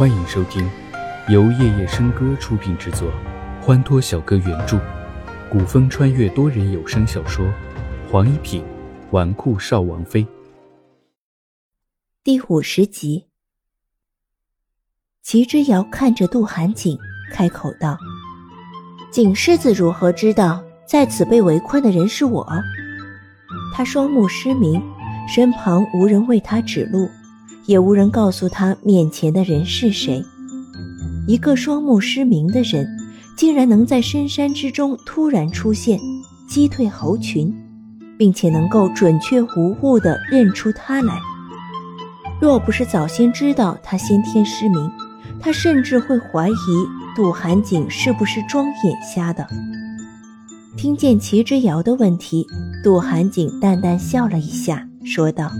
欢迎收听由夜夜笙歌出品制作，欢脱小哥原著，古风穿越多人有声小说《黄一品纨绔少王妃》第五十集。齐之遥看着杜寒景，开口道：“景世子如何知道在此被围困的人是我？他双目失明，身旁无人为他指路。”也无人告诉他面前的人是谁。一个双目失明的人，竟然能在深山之中突然出现，击退猴群，并且能够准确无误地认出他来。若不是早先知道他先天失明，他甚至会怀疑杜寒景是不是装眼瞎的。听见齐之遥的问题，杜寒景淡淡笑了一下，说道。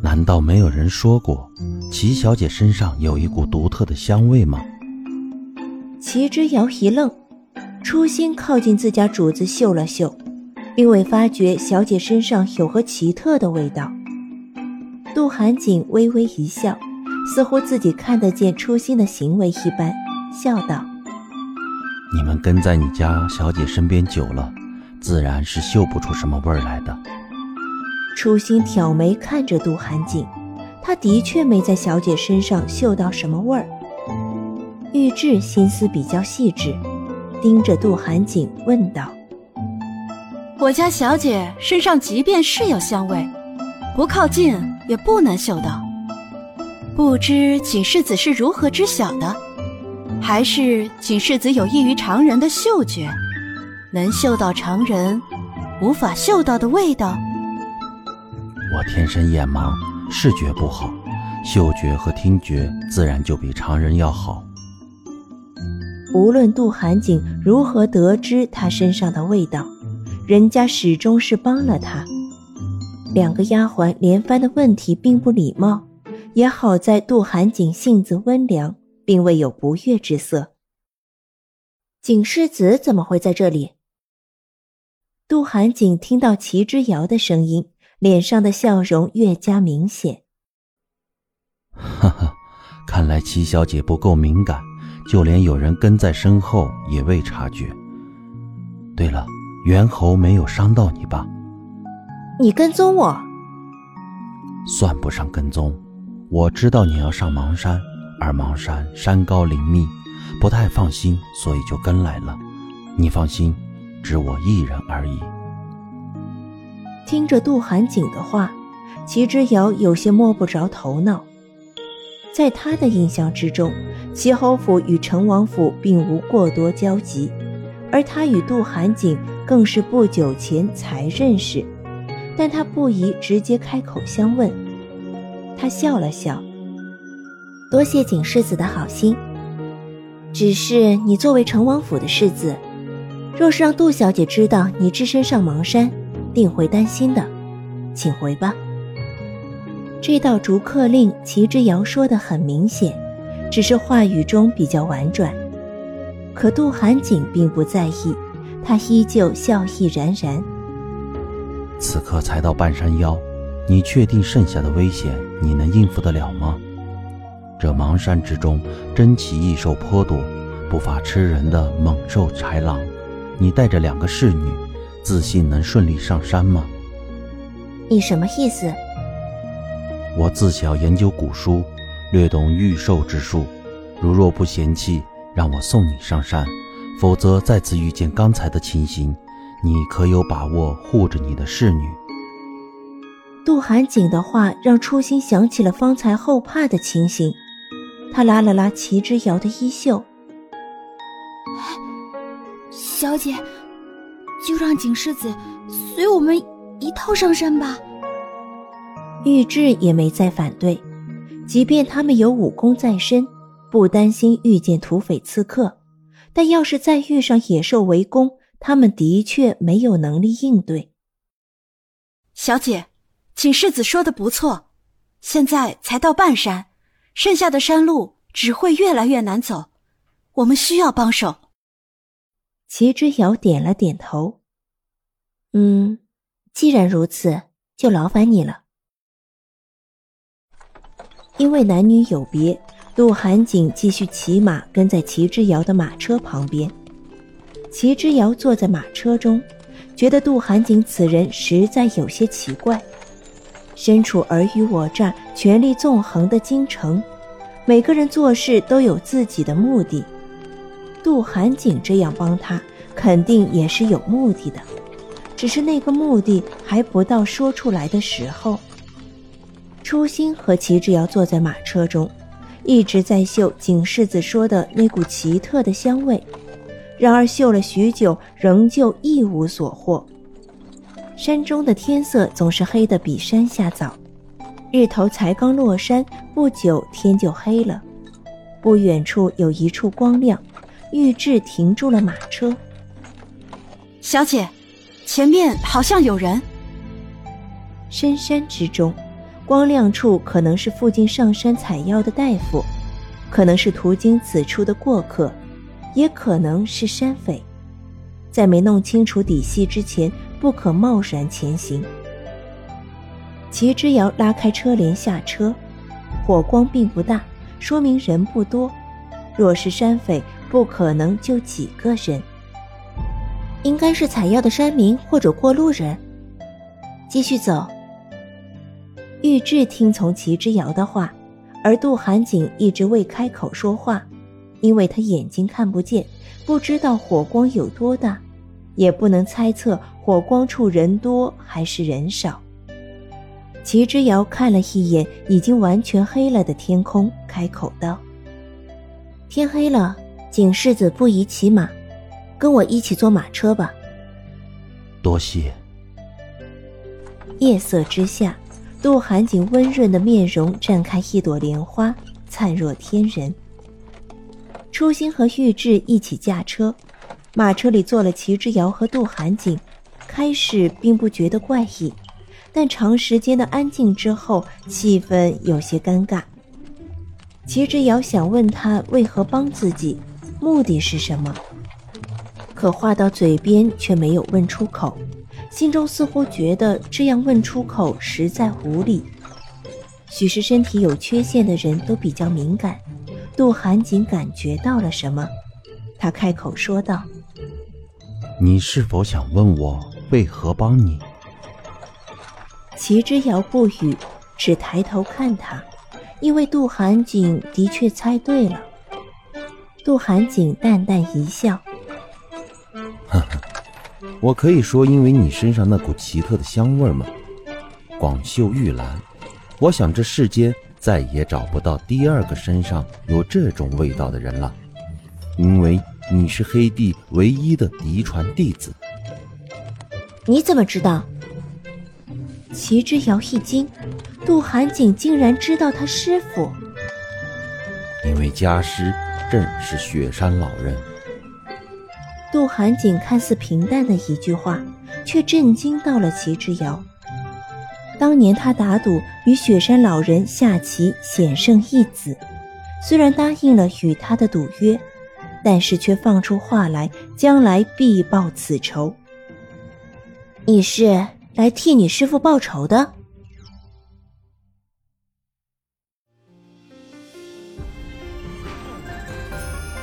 难道没有人说过，齐小姐身上有一股独特的香味吗？齐之遥一愣，初心靠近自家主子嗅了嗅，并未发觉小姐身上有何奇特的味道。杜寒景微微一笑，似乎自己看得见初心的行为一般，笑道：“你们跟在你家小姐身边久了，自然是嗅不出什么味儿来的。”初心挑眉看着杜寒景，他的确没在小姐身上嗅到什么味儿。玉质心思比较细致，盯着杜寒景问道：“我家小姐身上即便是有香味，不靠近也不能嗅到。不知景世子是如何知晓的？还是景世子有异于常人的嗅觉，能嗅到常人无法嗅到的味道？”我天生眼盲，视觉不好，嗅觉和听觉自然就比常人要好。无论杜寒景如何得知他身上的味道，人家始终是帮了他。两个丫鬟连番的问题并不礼貌，也好在杜寒景性子温良，并未有不悦之色。景世子怎么会在这里？杜寒景听到齐之遥的声音。脸上的笑容越加明显。哈哈，看来齐小姐不够敏感，就连有人跟在身后也未察觉。对了，猿猴没有伤到你吧？你跟踪我？算不上跟踪，我知道你要上芒山，而芒山山高林密，不太放心，所以就跟来了。你放心，只我一人而已。听着杜寒景的话，齐之遥有些摸不着头脑。在他的印象之中，齐侯府与成王府并无过多交集，而他与杜寒景更是不久前才认识。但他不宜直接开口相问，他笑了笑：“多谢景世子的好心，只是你作为成王府的世子，若是让杜小姐知道你只身上芒山。”定会担心的，请回吧。这道逐客令，齐之遥说的很明显，只是话语中比较婉转。可杜寒景并不在意，他依旧笑意然然。此刻才到半山腰，你确定剩下的危险你能应付得了吗？这邙山之中，珍奇异兽颇多，不乏吃人的猛兽豺狼。你带着两个侍女。自信能顺利上山吗？你什么意思？我自小研究古书，略懂御兽之术。如若不嫌弃，让我送你上山，否则再次遇见刚才的情形，你可有把握护着你的侍女？杜寒景的话让初心想起了方才后怕的情形，他拉了拉齐之遥的衣袖，小姐。就让景世子随我们一道上山吧。玉质也没再反对，即便他们有武功在身，不担心遇见土匪刺客，但要是再遇上野兽围攻，他们的确没有能力应对。小姐，景世子说的不错，现在才到半山，剩下的山路只会越来越难走，我们需要帮手。齐之遥点了点头，嗯，既然如此，就劳烦你了。因为男女有别，杜寒景继续骑马跟在齐之遥的马车旁边。齐之遥坐在马车中，觉得杜寒景此人实在有些奇怪。身处尔虞我诈、权力纵横的京城，每个人做事都有自己的目的。杜寒景这样帮他，肯定也是有目的的，只是那个目的还不到说出来的时候。初心和齐志遥坐在马车中，一直在嗅景世子说的那股奇特的香味，然而嗅了许久，仍旧一无所获。山中的天色总是黑得比山下早，日头才刚落山，不久天就黑了。不远处有一处光亮。玉质停住了马车。小姐，前面好像有人。深山之中，光亮处可能是附近上山采药的大夫，可能是途经此处的过客，也可能是山匪。在没弄清楚底细之前，不可贸然前行。齐之遥拉开车帘下车，火光并不大，说明人不多。若是山匪。不可能就几个人，应该是采药的山民或者过路人。继续走。玉质听从齐之遥的话，而杜寒景一直未开口说话，因为他眼睛看不见，不知道火光有多大，也不能猜测火光处人多还是人少。齐之遥看了一眼已经完全黑了的天空，开口道：“天黑了。”景世子不宜骑马，跟我一起坐马车吧。多谢。夜色之下，杜寒景温润的面容绽开一朵莲花，灿若天人。初心和玉质一起驾车，马车里坐了齐之遥和杜寒景。开始并不觉得怪异，但长时间的安静之后，气氛有些尴尬。齐之遥想问他为何帮自己。目的是什么？可话到嘴边却没有问出口，心中似乎觉得这样问出口实在无理。许是身体有缺陷的人都比较敏感，杜寒景感觉到了什么，他开口说道：“你是否想问我为何帮你？”齐之遥不语，只抬头看他，因为杜寒景的确猜对了。杜寒景淡淡一笑：“呵呵，我可以说因为你身上那股奇特的香味吗？广袖玉兰，我想这世间再也找不到第二个身上有这种味道的人了，因为你是黑帝唯一的嫡传弟子。”你怎么知道？齐之遥一惊，杜寒景竟然知道他师傅，因为家师。正是雪山老人。杜寒景看似平淡的一句话，却震惊到了齐之遥。当年他打赌与雪山老人下棋险胜一子，虽然答应了与他的赌约，但是却放出话来，将来必报此仇。你是来替你师父报仇的？